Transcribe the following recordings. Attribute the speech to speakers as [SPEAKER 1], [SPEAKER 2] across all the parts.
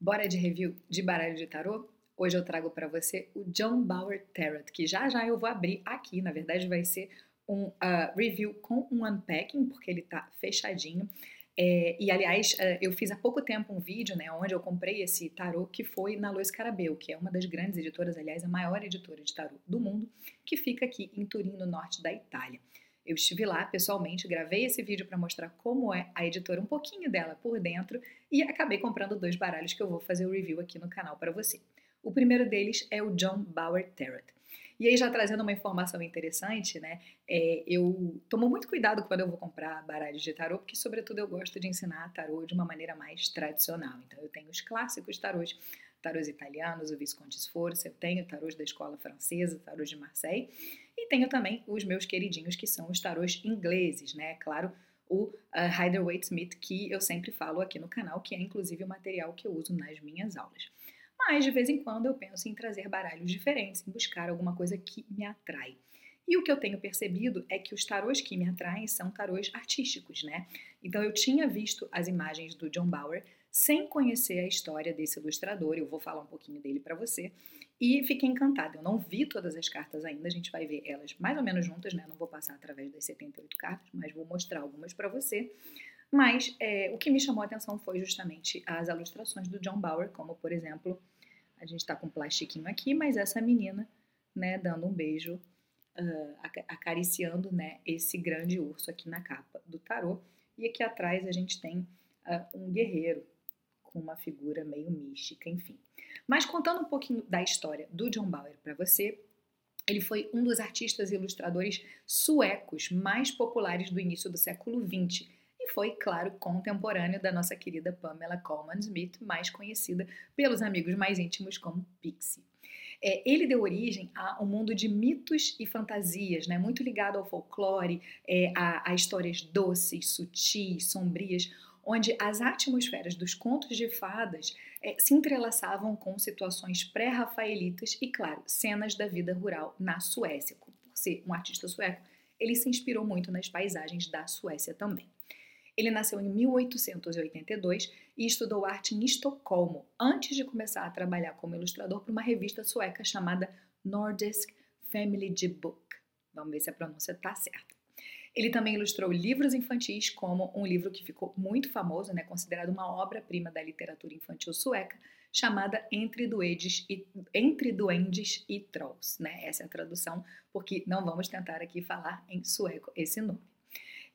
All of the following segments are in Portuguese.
[SPEAKER 1] Bora de review de baralho de tarô? Hoje eu trago para você o John Bauer Tarot, que já já eu vou abrir aqui. Na verdade, vai ser um uh, review com um unpacking, porque ele tá fechadinho. É, e aliás, uh, eu fiz há pouco tempo um vídeo, né, onde eu comprei esse tarô que foi na Luiz Carabeu, que é uma das grandes editoras, aliás, a maior editora de tarô do mundo, que fica aqui em Turim, no norte da Itália. Eu estive lá pessoalmente, gravei esse vídeo para mostrar como é a editora, um pouquinho dela por dentro, e acabei comprando dois baralhos que eu vou fazer o review aqui no canal para você. O primeiro deles é o John Bauer Tarot. E aí, já trazendo uma informação interessante, né? É, eu tomo muito cuidado quando eu vou comprar baralhos de tarô, porque, sobretudo, eu gosto de ensinar tarô de uma maneira mais tradicional. Então, eu tenho os clássicos tarôs, tarôs italianos, o Visconti Sforza, eu tenho tarôs da escola francesa, tarôs de Marseille, e tenho também os meus queridinhos, que são os tarôs ingleses, né? Claro, o uh, Rider Waite Smith, que eu sempre falo aqui no canal, que é inclusive o material que eu uso nas minhas aulas. Mas de vez em quando eu penso em trazer baralhos diferentes, em buscar alguma coisa que me atrai. E o que eu tenho percebido é que os tarôs que me atraem são tarôs artísticos, né? Então eu tinha visto as imagens do John Bauer sem conhecer a história desse ilustrador, eu vou falar um pouquinho dele para você, e fiquei encantada. Eu não vi todas as cartas ainda, a gente vai ver elas mais ou menos juntas, né? Não vou passar através das 78 cartas, mas vou mostrar algumas para você. Mas é, o que me chamou a atenção foi justamente as ilustrações do John Bauer, como por exemplo, a gente está com um plastiquinho aqui, mas essa menina, né, dando um beijo, uh, acariciando, né, esse grande urso aqui na capa do tarô. E aqui atrás a gente tem uh, um guerreiro, com uma figura meio mística, enfim. Mas contando um pouquinho da história do John Bauer para você, ele foi um dos artistas e ilustradores suecos mais populares do início do século XX e foi, claro, contemporâneo da nossa querida Pamela Coleman Smith, mais conhecida pelos amigos mais íntimos como Pixie. É, ele deu origem a um mundo de mitos e fantasias, né, muito ligado ao folclore, é, a, a histórias doces, sutis, sombrias, onde as atmosferas dos contos de fadas é, se entrelaçavam com situações pré-rafaelitas e, claro, cenas da vida rural na Suécia. Por ser um artista sueco, ele se inspirou muito nas paisagens da Suécia também. Ele nasceu em 1882 e estudou arte em Estocolmo, antes de começar a trabalhar como ilustrador para uma revista sueca chamada Nordisk Family Book. Vamos ver se a pronúncia está certa. Ele também ilustrou livros infantis, como um livro que ficou muito famoso, né, considerado uma obra-prima da literatura infantil sueca, chamada Entre Duendes e, Entre Duendes e Trolls. Né? Essa é a tradução, porque não vamos tentar aqui falar em sueco esse nome.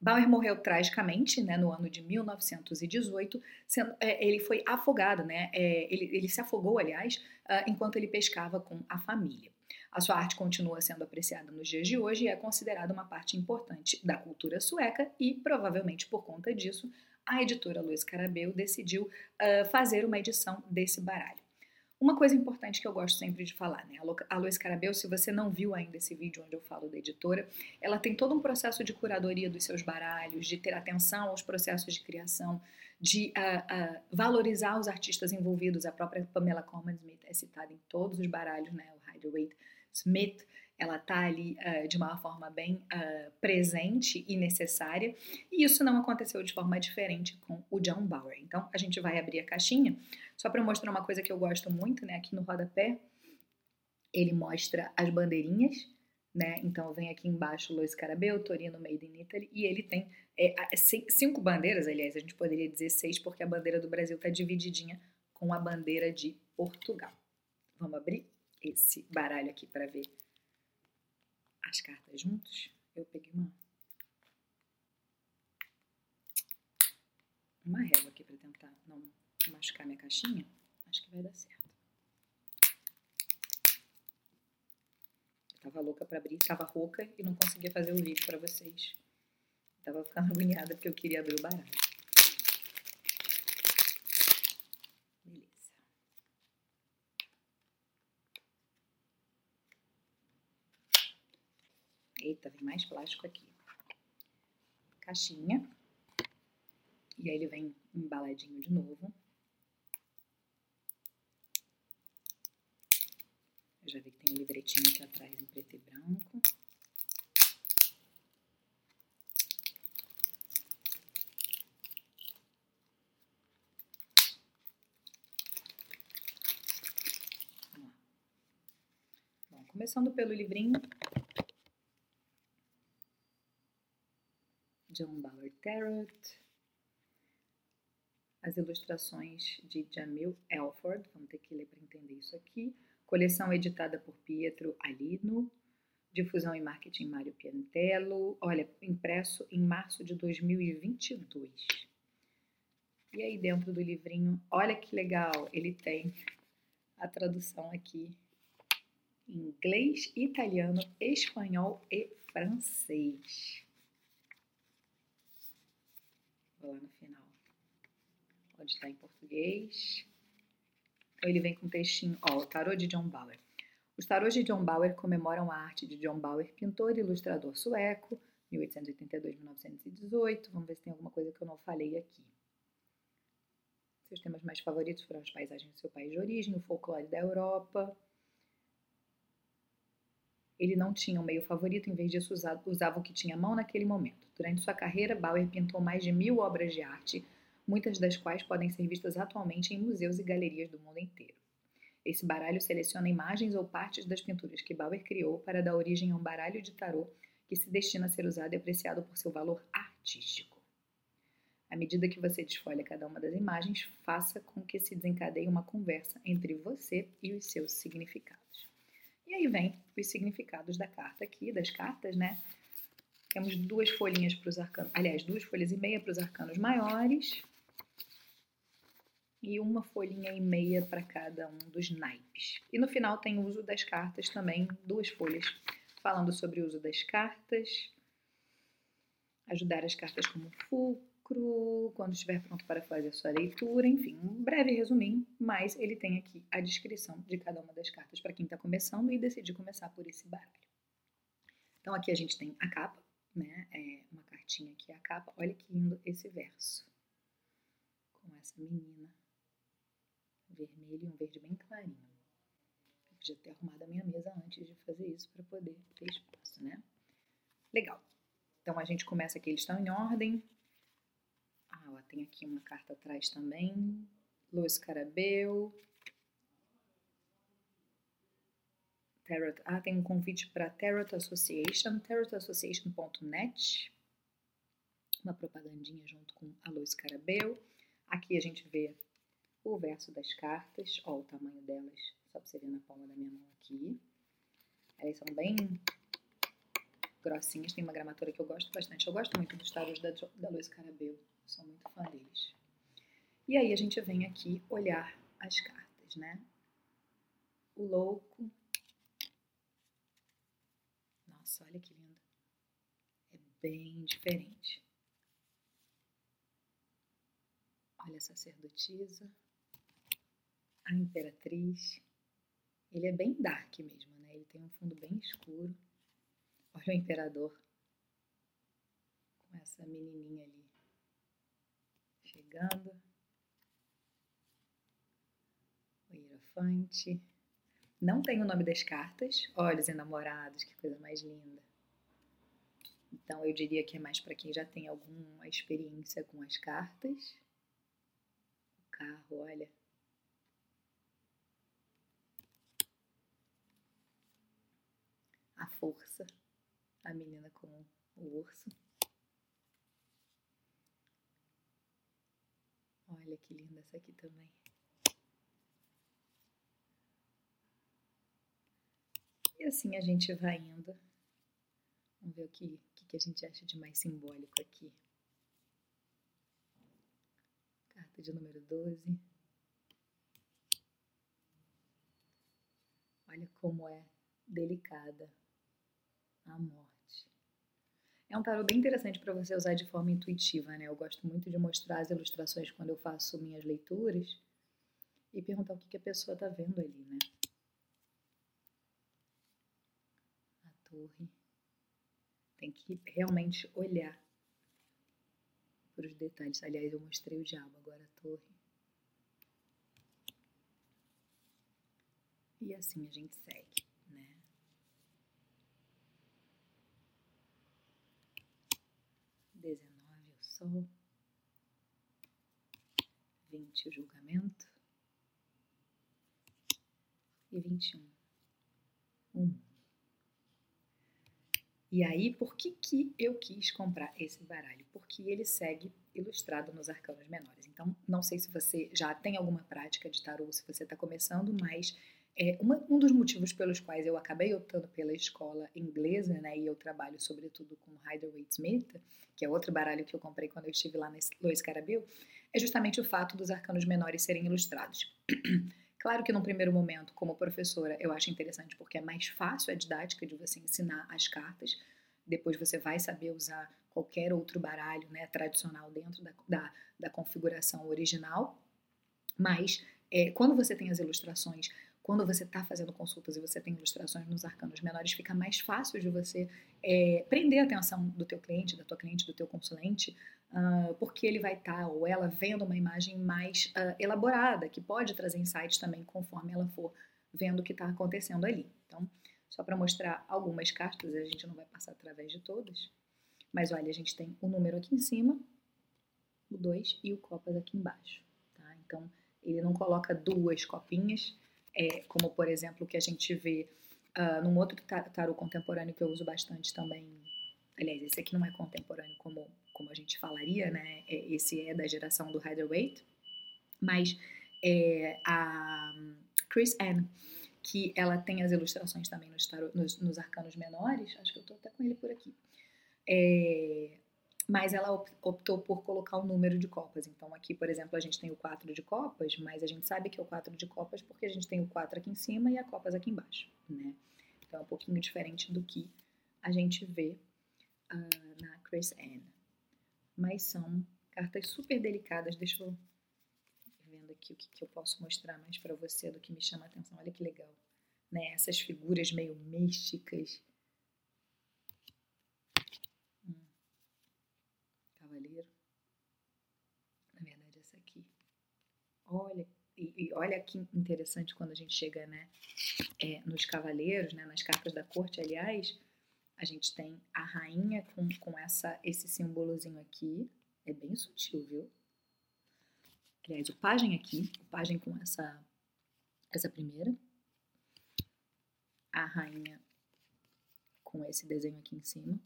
[SPEAKER 1] Bauer morreu tragicamente né, no ano de 1918. Sendo, é, ele foi afogado, né, é, ele, ele, se afogou, aliás, uh, enquanto ele pescava com a família. A sua arte continua sendo apreciada nos dias de hoje e é considerada uma parte importante da cultura sueca e, provavelmente por conta disso, a editora Luiz Carabeu decidiu uh, fazer uma edição desse baralho. Uma coisa importante que eu gosto sempre de falar, né? A Luiz Carabel, se você não viu ainda esse vídeo onde eu falo da editora, ela tem todo um processo de curadoria dos seus baralhos, de ter atenção aos processos de criação, de uh, uh, valorizar os artistas envolvidos. A própria Pamela Coleman Smith é citada em todos os baralhos, né? O Hider Waite Smith, ela está ali uh, de uma forma bem uh, presente e necessária, e isso não aconteceu de forma diferente com o John Bauer. Então, a gente vai abrir a caixinha, só para mostrar uma coisa que eu gosto muito, né, aqui no rodapé, ele mostra as bandeirinhas, né, então vem aqui embaixo Luiz Carabel, Torino Made in Italy, e ele tem é, cinco bandeiras, aliás, a gente poderia dizer seis, porque a bandeira do Brasil está divididinha com a bandeira de Portugal. Vamos abrir? Esse baralho aqui para ver as cartas juntos, eu peguei uma uma régua aqui para tentar não machucar minha caixinha. Acho que vai dar certo. Eu tava louca para abrir, tava rouca e não conseguia fazer o vídeo para vocês. tava ficando agoniada porque eu queria abrir o baralho. Tá Eita, tem mais plástico aqui. Caixinha. E aí ele vem embaladinho de novo. Eu já vi que tem um livretinho aqui atrás em preto e branco. Bom, começando pelo livrinho John Bauer Tarot, as ilustrações de Jamil Elford, vamos ter que ler para entender isso aqui, coleção editada por Pietro Alino, difusão e marketing Mário Piantello, olha, impresso em março de 2022. E aí dentro do livrinho, olha que legal, ele tem a tradução aqui inglês, italiano, espanhol e francês. Lá no final. Pode estar em português. Ele vem com um textinho, ó, o tarô de John Bauer. Os tarôs de John Bauer comemoram a arte de John Bauer, pintor e ilustrador sueco, 1882-1918. Vamos ver se tem alguma coisa que eu não falei aqui. Seus temas mais favoritos foram as paisagens do seu país de origem, o folclore da Europa. Ele não tinha um meio favorito, em vez disso usava o que tinha à mão naquele momento. Durante sua carreira, Bauer pintou mais de mil obras de arte, muitas das quais podem ser vistas atualmente em museus e galerias do mundo inteiro. Esse baralho seleciona imagens ou partes das pinturas que Bauer criou para dar origem a um baralho de tarô que se destina a ser usado e apreciado por seu valor artístico. À medida que você desfolha cada uma das imagens, faça com que se desencadeie uma conversa entre você e os seus significados. E aí vem os significados da carta aqui, das cartas, né? Temos duas folhinhas para os arcanos, aliás, duas folhas e meia para os arcanos maiores e uma folhinha e meia para cada um dos naipes. E no final tem o uso das cartas também, duas folhas falando sobre o uso das cartas, ajudar as cartas como fulcro, quando estiver pronto para fazer sua leitura, enfim, um breve resuminho, mas ele tem aqui a descrição de cada uma das cartas para quem está começando e decidir começar por esse baralho. Então aqui a gente tem a capa, né? É uma cartinha aqui, a capa. Olha que lindo esse verso. Com essa menina vermelho e um verde bem clarinho. Eu podia ter arrumado a minha mesa antes de fazer isso para poder ter espaço, né? Legal. Então a gente começa aqui, eles estão em ordem. Tem aqui uma carta atrás também. Luiz Carabel. Tarot. Ah, tem um convite para Tarot Association, tarotassociation.net. Uma propagandinha junto com a Luiz Carabel. Aqui a gente vê o verso das cartas, ó o tamanho delas, só pra você ver na palma da minha mão aqui. Elas são bem grossinhas, tem uma gramatura que eu gosto bastante. Eu gosto muito dos tarôs da, da Luiz Carabel, sou muito fã deles. E aí a gente vem aqui olhar as cartas, né? O louco, nossa, olha que lindo. É bem diferente. Olha a sacerdotisa, a imperatriz. Ele é bem dark mesmo, né? Ele tem um fundo bem escuro. Olha o imperador com essa menininha ali chegando. O hierofante. Não tem o nome das cartas. Olhos enamorados, que coisa mais linda. Então eu diria que é mais para quem já tem alguma experiência com as cartas. O carro, olha. A força. A menina com o urso. Olha que linda essa aqui também. E assim a gente vai indo. Vamos ver o que, que a gente acha de mais simbólico aqui. Carta de número 12. Olha como é delicada a morte. É um tarot bem interessante para você usar de forma intuitiva, né? Eu gosto muito de mostrar as ilustrações quando eu faço minhas leituras e perguntar o que, que a pessoa está vendo ali, né? torre. Tem que realmente olhar para os detalhes. Aliás, eu mostrei o diabo, agora a torre. E assim a gente segue, né? Dezenove o sol. Vinte o julgamento. E vinte e um o mundo. E aí, por que, que eu quis comprar esse baralho? Porque ele segue ilustrado nos arcanos menores. Então, não sei se você já tem alguma prática de tarô, se você está começando, mas é, uma, um dos motivos pelos quais eu acabei optando pela escola inglesa, né, e eu trabalho sobretudo com Rider-Waite-Smith, que é outro baralho que eu comprei quando eu estive lá na Lois Carabel, é justamente o fato dos arcanos menores serem ilustrados. Claro que num primeiro momento, como professora, eu acho interessante porque é mais fácil a didática de você ensinar as cartas. Depois você vai saber usar qualquer outro baralho né, tradicional dentro da, da, da configuração original. Mas é, quando você tem as ilustrações, quando você está fazendo consultas e você tem ilustrações nos arcanos menores, fica mais fácil de você é, prender a atenção do teu cliente, da tua cliente, do teu consulente, uh, porque ele vai estar tá, ou ela vendo uma imagem mais uh, elaborada, que pode trazer insights também conforme ela for vendo o que está acontecendo ali. Então, só para mostrar algumas cartas, a gente não vai passar através de todas, mas olha, a gente tem o número aqui em cima, o 2 e o copas aqui embaixo. Tá? Então, ele não coloca duas copinhas, é, como por exemplo o que a gente vê uh, num outro tarot contemporâneo que eu uso bastante também. Aliás, esse aqui não é contemporâneo como, como a gente falaria, né? É, esse é da geração do Rider-Waite, mas é, a Chris Ann, que ela tem as ilustrações também nos, tarot, nos, nos arcanos menores, acho que eu estou até com ele por aqui. É, mas ela optou por colocar o número de copas. Então, aqui, por exemplo, a gente tem o 4 de copas, mas a gente sabe que é o 4 de copas porque a gente tem o 4 aqui em cima e a copas aqui embaixo, né? Então, é um pouquinho diferente do que a gente vê uh, na Chris Anne. Mas são cartas super delicadas. Deixa eu vendo aqui o que, que eu posso mostrar mais para você do que me chama a atenção. Olha que legal, né? Essas figuras meio místicas cavaleiro. Na verdade, essa aqui. Olha, e, e olha que interessante quando a gente chega né, é, nos cavaleiros, né, nas cartas da corte, aliás, a gente tem a rainha com, com essa, esse símbolozinho aqui. É bem sutil, viu? Aliás, o pajem aqui, o pajem com essa, essa primeira. A rainha com esse desenho aqui em cima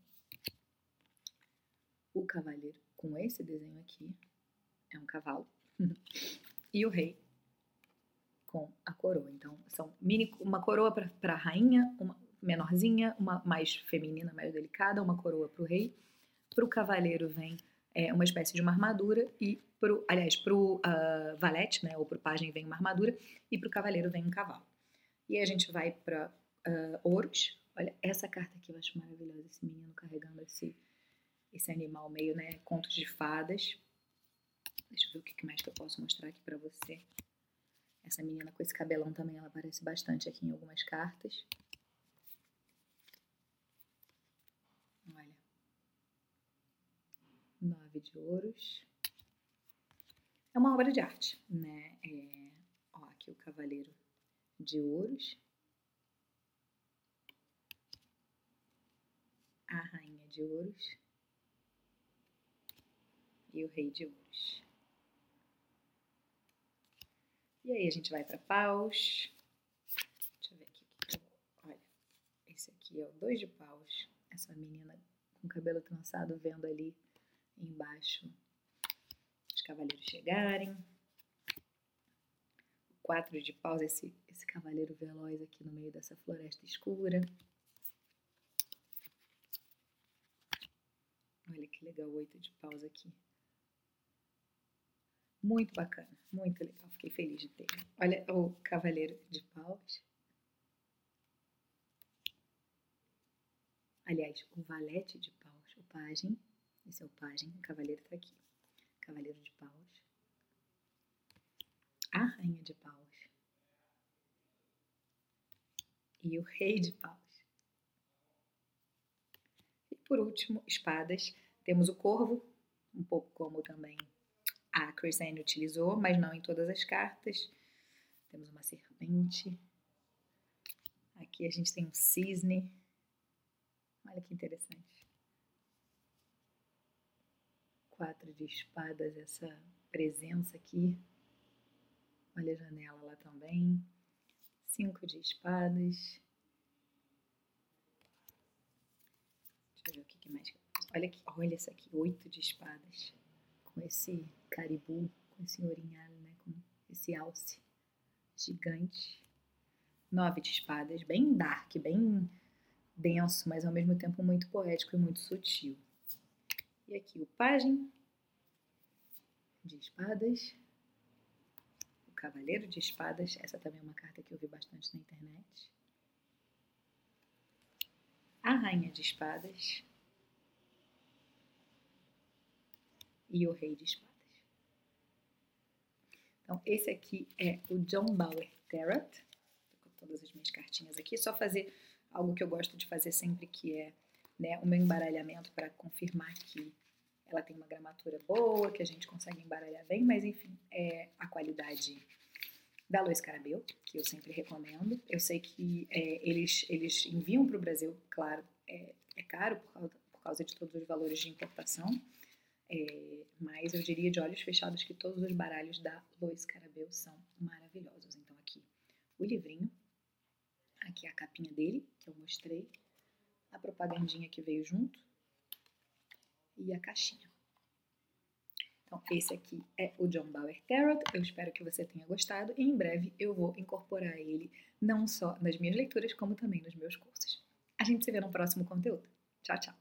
[SPEAKER 1] o cavaleiro com esse desenho aqui é um cavalo e o rei com a coroa. Então, são mini, uma coroa para a rainha, uma menorzinha, uma mais feminina, mais delicada, uma coroa para o rei. Para o cavaleiro vem é, uma espécie de uma armadura e pro, aliás, para o uh, ah, valete, né, ou para o pajem vem uma armadura e para o cavaleiro vem um cavalo. E a gente vai para uh, ouros. Olha, essa carta aqui eu acho maravilhosa, esse menino carregando esse esse animal meio, né, contos de fadas. Deixa eu ver o que mais que eu posso mostrar aqui pra você. Essa menina com esse cabelão também, ela aparece bastante aqui em algumas cartas. Olha. Nove de ouros. É uma obra de arte, né? É, ó, aqui o cavaleiro de ouros. A rainha de ouros e o rei de ouros. E aí a gente vai para paus. Deixa eu ver aqui. Olha, esse aqui é o dois de paus. Essa menina com cabelo trançado vendo ali embaixo os cavaleiros chegarem. O quatro de paus, esse, esse cavaleiro veloz aqui no meio dessa floresta escura. Olha que legal oito de paus aqui. Muito bacana, muito legal. Fiquei feliz de ter. Olha o Cavaleiro de Paus. Aliás, o Valete de Paus, o Pajem. Esse é o Pajem, o Cavaleiro está aqui. Cavaleiro de Paus. A Rainha de Paus. E o Rei de Paus. E por último, espadas. Temos o Corvo, um pouco como também a Anne utilizou, mas não em todas as cartas. Temos uma serpente. Aqui a gente tem um cisne. Olha que interessante. Quatro de espadas, essa presença aqui. Olha a janela lá também. Cinco de espadas. Deixa eu ver o que, que mais. Olha aqui, olha essa aqui, oito de espadas. Com esse caribu, com esse orinhado, né? Com esse alce gigante. Nove de espadas, bem dark, bem denso, mas ao mesmo tempo muito poético e muito sutil. E aqui o pajem de espadas, o cavaleiro de espadas, essa também é uma carta que eu vi bastante na internet. A rainha de espadas e o rei de espadas. Então, esse aqui é o John Bauer Tarot. Tô com todas as minhas cartinhas aqui. Só fazer algo que eu gosto de fazer sempre, que é né, o meu embaralhamento para confirmar que ela tem uma gramatura boa, que a gente consegue embaralhar bem, mas enfim, é a qualidade da Lois Carabel, que eu sempre recomendo. Eu sei que é, eles, eles enviam para o Brasil, claro, é, é caro por causa, por causa, de todos os valores de importação, é, mas eu diria de olhos fechados que todos os baralhos da Lois Carabel são maravilhosos. Então aqui o livrinho, aqui a capinha dele, que eu mostrei, a propagandinha que veio junto e a caixinha. Então, esse aqui é o John Bauer Tarot. Eu espero que você tenha gostado e em breve eu vou incorporar ele não só nas minhas leituras, como também nos meus cursos. A gente se vê no próximo conteúdo. Tchau, tchau!